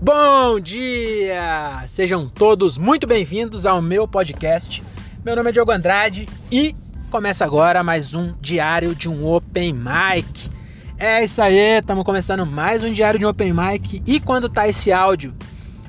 Bom dia! Sejam todos muito bem-vindos ao meu podcast. Meu nome é Diogo Andrade e começa agora mais um diário de um Open Mic. É isso aí, estamos começando mais um diário de um Open Mic e quando tá esse áudio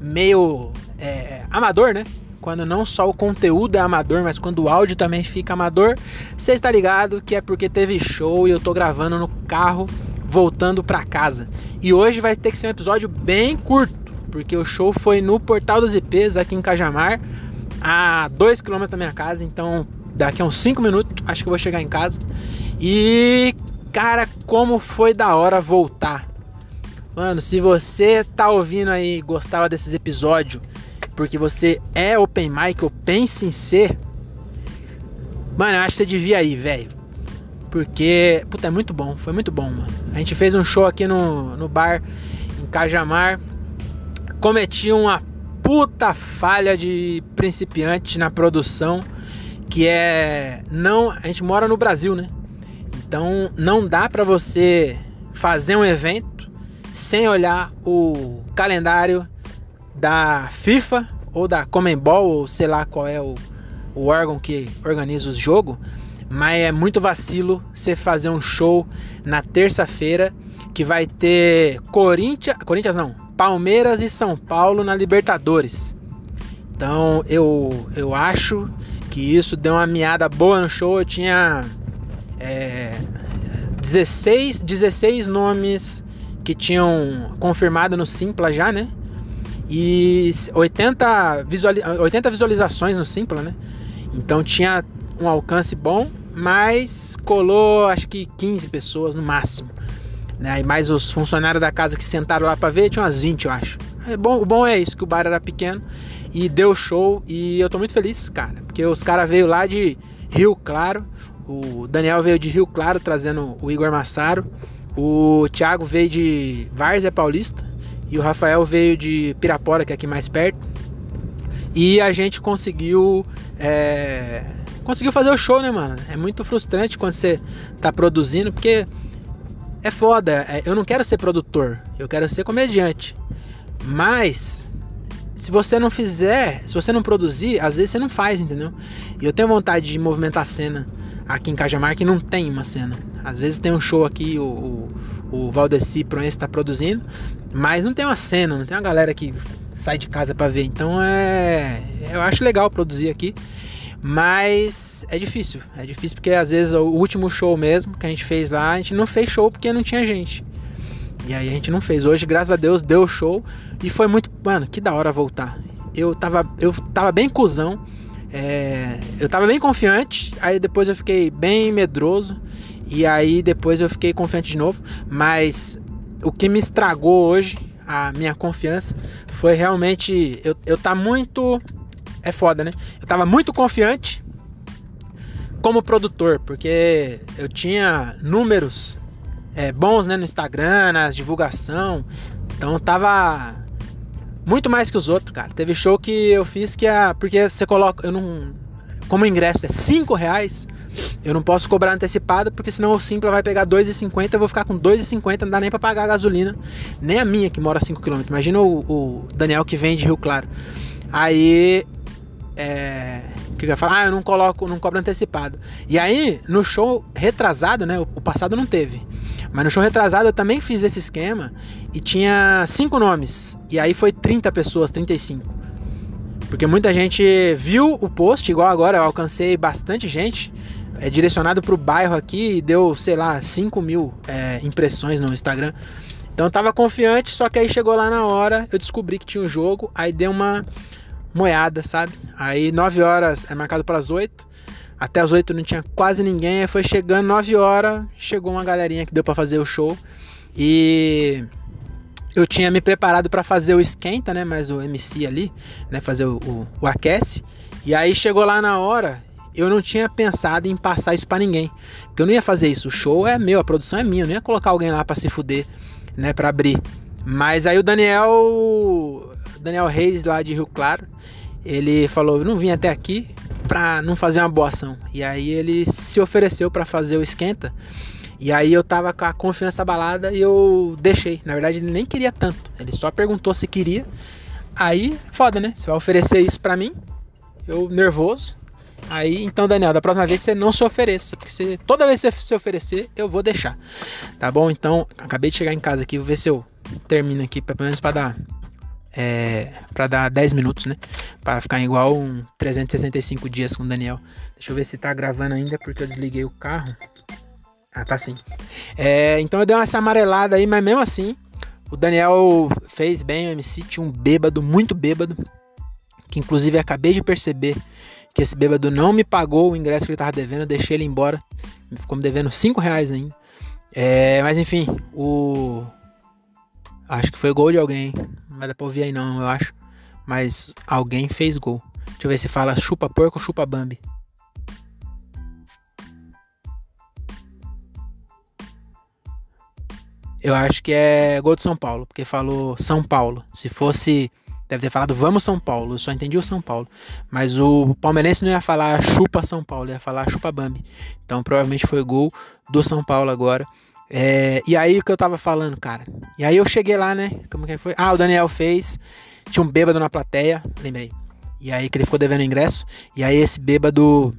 meio é, amador, né? Quando não só o conteúdo é amador, mas quando o áudio também fica amador, você está ligado que é porque teve show e eu tô gravando no carro voltando para casa. E hoje vai ter que ser um episódio bem curto, porque o show foi no Portal dos IPs aqui em Cajamar, a 2 km da minha casa, então daqui a uns 5 minutos acho que eu vou chegar em casa. E cara, como foi da hora voltar. Mano, se você tá ouvindo aí e gostava desses episódios, porque você é open mic ou pensa em ser, mano, eu acho que você devia ir, velho porque, puta, é muito bom, foi muito bom, mano. A gente fez um show aqui no, no bar em Cajamar. Cometi uma puta falha de principiante na produção, que é não, a gente mora no Brasil, né? Então não dá para você fazer um evento sem olhar o calendário da FIFA ou da Comembol, ou sei lá qual é o, o órgão que organiza os jogos mas é muito vacilo você fazer um show na terça-feira que vai ter Corinthians, Corinthians não, Palmeiras e São Paulo na Libertadores. Então eu, eu acho que isso deu uma miada boa no show. Eu tinha é, 16, 16 nomes que tinham confirmado no Simpla já, né? E 80, visuali 80 visualizações no Simpla, né? Então tinha um alcance bom mas colou acho que 15 pessoas no máximo. Né? E mais os funcionários da casa que sentaram lá para ver, tinha umas 20, eu acho. É bom, o bom é isso, que o bar era pequeno e deu show e eu tô muito feliz, cara, porque os caras veio lá de Rio Claro, o Daniel veio de Rio Claro trazendo o Igor Massaro, o Thiago veio de Várzea Paulista e o Rafael veio de Pirapora, que é aqui mais perto. E a gente conseguiu é, conseguiu fazer o show, né, mano? É muito frustrante quando você tá produzindo, porque é foda. É, eu não quero ser produtor, eu quero ser comediante. Mas se você não fizer, se você não produzir, às vezes você não faz, entendeu? E eu tenho vontade de movimentar a cena aqui em Cajamar que não tem uma cena. Às vezes tem um show aqui, o, o, o Valdeci Proença está produzindo, mas não tem uma cena, não tem uma galera que sai de casa para ver. Então é, eu acho legal produzir aqui. Mas é difícil, é difícil porque às vezes o último show mesmo que a gente fez lá, a gente não fez show porque não tinha gente. E aí a gente não fez. Hoje, graças a Deus, deu show e foi muito, mano, que da hora voltar. Eu tava, eu tava bem cuzão, é, eu tava bem confiante, aí depois eu fiquei bem medroso e aí depois eu fiquei confiante de novo, mas o que me estragou hoje a minha confiança foi realmente eu, eu tá muito é foda, né? Eu tava muito confiante como produtor, porque eu tinha números é, bons né, no Instagram, nas divulgação. Então tava muito mais que os outros, cara. Teve show que eu fiz que a. Porque você coloca. Eu não. Como o ingresso é 5 reais, eu não posso cobrar antecipado, porque senão o Simpla vai pegar 2,50, eu vou ficar com 2,50, não dá nem pra pagar a gasolina. Nem a minha que mora 5km. Imagina o, o Daniel que vem de Rio Claro. Aí é, que eu falar, ah, eu não coloco, não cobro antecipado. E aí, no show retrasado, né? O passado não teve. Mas no show retrasado eu também fiz esse esquema e tinha cinco nomes. E aí foi 30 pessoas, 35. Porque muita gente viu o post, igual agora eu alcancei bastante gente. É direcionado para o bairro aqui e deu, sei lá, 5 mil é, impressões no Instagram. Então eu tava confiante, só que aí chegou lá na hora, eu descobri que tinha um jogo, aí deu uma moeda, sabe? Aí 9 horas é marcado para as 8. Até as 8 não tinha quase ninguém. Aí foi chegando 9 horas, chegou uma galerinha que deu para fazer o show. E eu tinha me preparado para fazer o esquenta, né? Mas o MC ali, né? Fazer o, o, o, aquece. E aí chegou lá na hora, eu não tinha pensado em passar isso para ninguém. Porque eu não ia fazer isso. O show é meu, a produção é minha. Eu não ia colocar alguém lá para se fuder, né? Para abrir. Mas aí o Daniel Daniel Reis, lá de Rio Claro, ele falou: Eu não vim até aqui pra não fazer uma boa ação. E aí ele se ofereceu para fazer o esquenta. E aí eu tava com a confiança abalada e eu deixei. Na verdade, ele nem queria tanto. Ele só perguntou se queria. Aí, foda, né? Você vai oferecer isso pra mim, eu nervoso. Aí, então, Daniel, da próxima vez você não se ofereça. Porque você, toda vez que você se oferecer, eu vou deixar. Tá bom? Então, acabei de chegar em casa aqui, vou ver se eu termino aqui, pelo menos pra dar. É, para dar 10 minutos, né? Para ficar igual um 365 dias com o Daniel. Deixa eu ver se tá gravando ainda, porque eu desliguei o carro. Ah, tá sim. É, então eu dei uma amarelada aí, mas mesmo assim, o Daniel fez bem, o MC tinha um bêbado, muito bêbado, que inclusive acabei de perceber que esse bêbado não me pagou o ingresso que ele tava devendo, eu deixei ele embora, ficou me devendo 5 reais ainda. É, mas enfim, o. Acho que foi gol de alguém, não vai dar pra ouvir aí não, eu acho. Mas alguém fez gol. Deixa eu ver se fala chupa porco ou chupa Bambi. Eu acho que é gol de São Paulo, porque falou São Paulo. Se fosse. Deve ter falado vamos São Paulo. Eu só entendi o São Paulo. Mas o palmeirense não ia falar chupa São Paulo, ia falar chupa Bambi. Então provavelmente foi gol do São Paulo agora. É, e aí o que eu tava falando, cara? E aí eu cheguei lá, né? Como que foi? Ah, o Daniel fez. Tinha um bêbado na plateia, lembrei. E aí que ele ficou devendo ingresso. E aí esse bêbado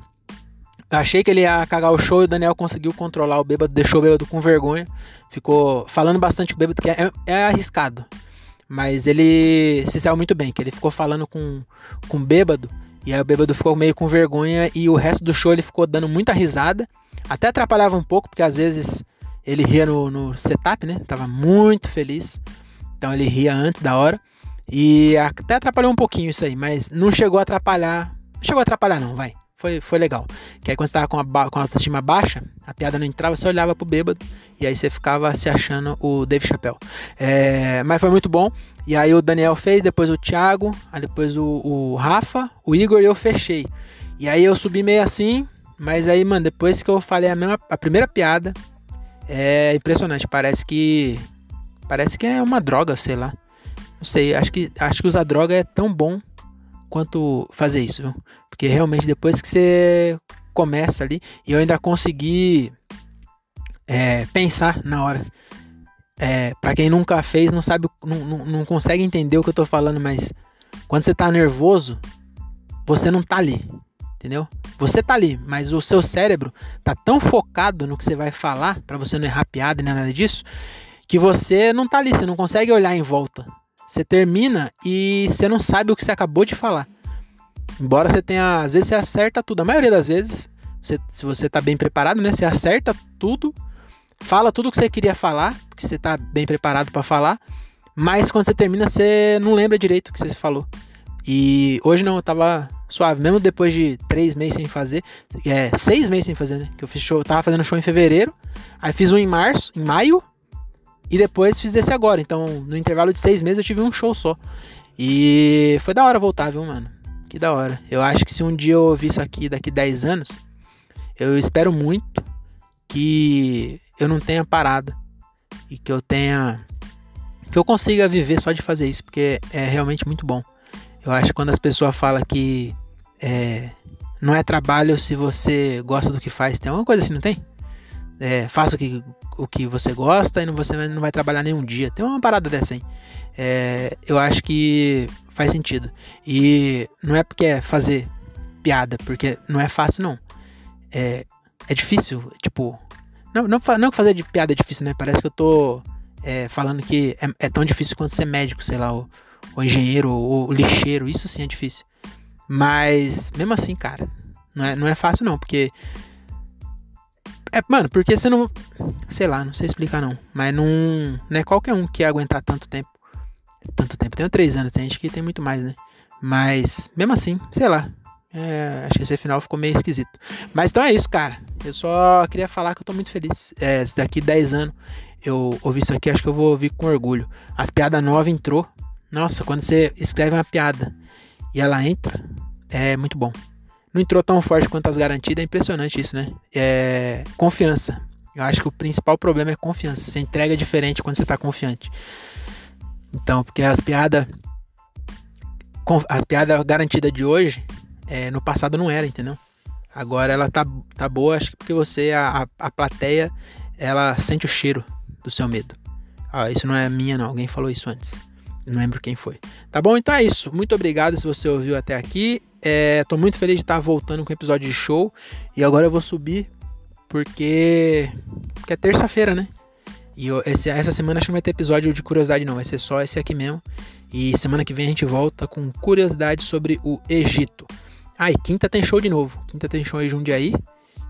Achei que ele ia cagar o show e o Daniel conseguiu controlar o bêbado, deixou o bêbado com vergonha. Ficou falando bastante com o bêbado, que é, é arriscado. Mas ele se saiu muito bem, que ele ficou falando com, com o bêbado. E aí o bêbado ficou meio com vergonha e o resto do show ele ficou dando muita risada. Até atrapalhava um pouco, porque às vezes ele ria no, no setup, né? Tava muito feliz. Então ele ria antes da hora. E até atrapalhou um pouquinho isso aí, mas não chegou a atrapalhar. Não chegou a atrapalhar não, vai foi, foi legal. Que aí quando você tava com a, com a autoestima baixa, a piada não entrava, você olhava pro bêbado e aí você ficava se achando o Dave Chappelle. É, mas foi muito bom. E aí o Daniel fez, depois o Thiago, depois o, o Rafa, o Igor e eu fechei. E aí eu subi meio assim, mas aí, mano, depois que eu falei a, mesma, a primeira piada, é impressionante. Parece que. Parece que é uma droga, sei lá. Não sei, acho que, acho que usar droga é tão bom quanto fazer isso, viu? Porque realmente depois que você começa ali, e eu ainda consegui é, pensar na hora. É, para quem nunca fez, não sabe, não, não, não, consegue entender o que eu tô falando, mas quando você tá nervoso, você não tá ali, entendeu? Você tá ali, mas o seu cérebro tá tão focado no que você vai falar, para você não errar piada nem nada disso, que você não tá ali, você não consegue olhar em volta. Você termina e você não sabe o que você acabou de falar. Embora você tenha, às vezes você acerta tudo. A maioria das vezes, você, se você tá bem preparado, né? Você acerta tudo, fala tudo o que você queria falar, porque você tá bem preparado para falar. Mas quando você termina, você não lembra direito o que você falou. E hoje não, eu tava suave, mesmo depois de três meses sem fazer, é, seis meses sem fazer, né? Que eu fiz show, eu tava fazendo show em fevereiro, aí fiz um em março, em maio, e depois fiz esse agora. Então, no intervalo de seis meses, eu tive um show só. E foi da hora voltar, viu, mano? Que da hora. Eu acho que se um dia eu ouvir isso aqui daqui 10 anos, eu espero muito que eu não tenha parado. E que eu tenha. Que eu consiga viver só de fazer isso, porque é realmente muito bom. Eu acho que quando as pessoas falam que é, não é trabalho se você gosta do que faz, tem alguma coisa assim, não tem? É, faça o que, o que você gosta e não, você não vai trabalhar nenhum dia. Tem uma parada dessa aí. É, eu acho que faz sentido. E não é porque é fazer piada, porque não é fácil, não. É, é difícil, tipo. Não, não, não fazer de piada é difícil, né? Parece que eu tô é, falando que é, é, tão difícil quanto ser médico, sei lá, ou, ou engenheiro, ou, ou lixeiro. Isso sim é difícil. Mas, mesmo assim, cara, não é, não é fácil, não, porque é, mano, porque você não. Sei lá, não sei explicar não. Mas não, não é qualquer um que ia aguentar tanto tempo. Tanto tempo. Tenho três anos, tem gente que tem muito mais, né? Mas, mesmo assim, sei lá. É, acho que esse final ficou meio esquisito. Mas então é isso, cara. Eu só queria falar que eu tô muito feliz. É, daqui 10 anos eu ouvir isso aqui, acho que eu vou ouvir com orgulho. As piadas novas entrou. Nossa, quando você escreve uma piada e ela entra, é muito bom não entrou tão forte quanto as garantidas. É impressionante isso, né? É confiança. Eu acho que o principal problema é confiança. Você entrega diferente quando você tá confiante. Então, porque as piadas. As piadas garantidas de hoje, é, no passado não era, entendeu? Agora ela tá, tá boa, acho que porque você, a, a plateia, ela sente o cheiro do seu medo. Ah, isso não é minha, não. Alguém falou isso antes. Não lembro quem foi. Tá bom? Então é isso. Muito obrigado se você ouviu até aqui. É, tô muito feliz de estar voltando com o episódio de show. E agora eu vou subir porque, porque é terça-feira, né? E eu, esse, essa semana acho que não vai ter episódio de curiosidade, não. Vai ser só esse aqui mesmo. E semana que vem a gente volta com curiosidade sobre o Egito. Ah, e quinta tem show de novo. Quinta tem show em Jundiaí.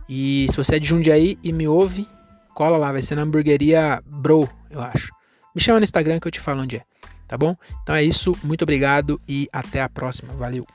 E se você é de Jundiaí e me ouve, cola lá. Vai ser na hamburgueria Bro, eu acho. Me chama no Instagram que eu te falo onde é. Tá bom? Então é isso. Muito obrigado e até a próxima. Valeu.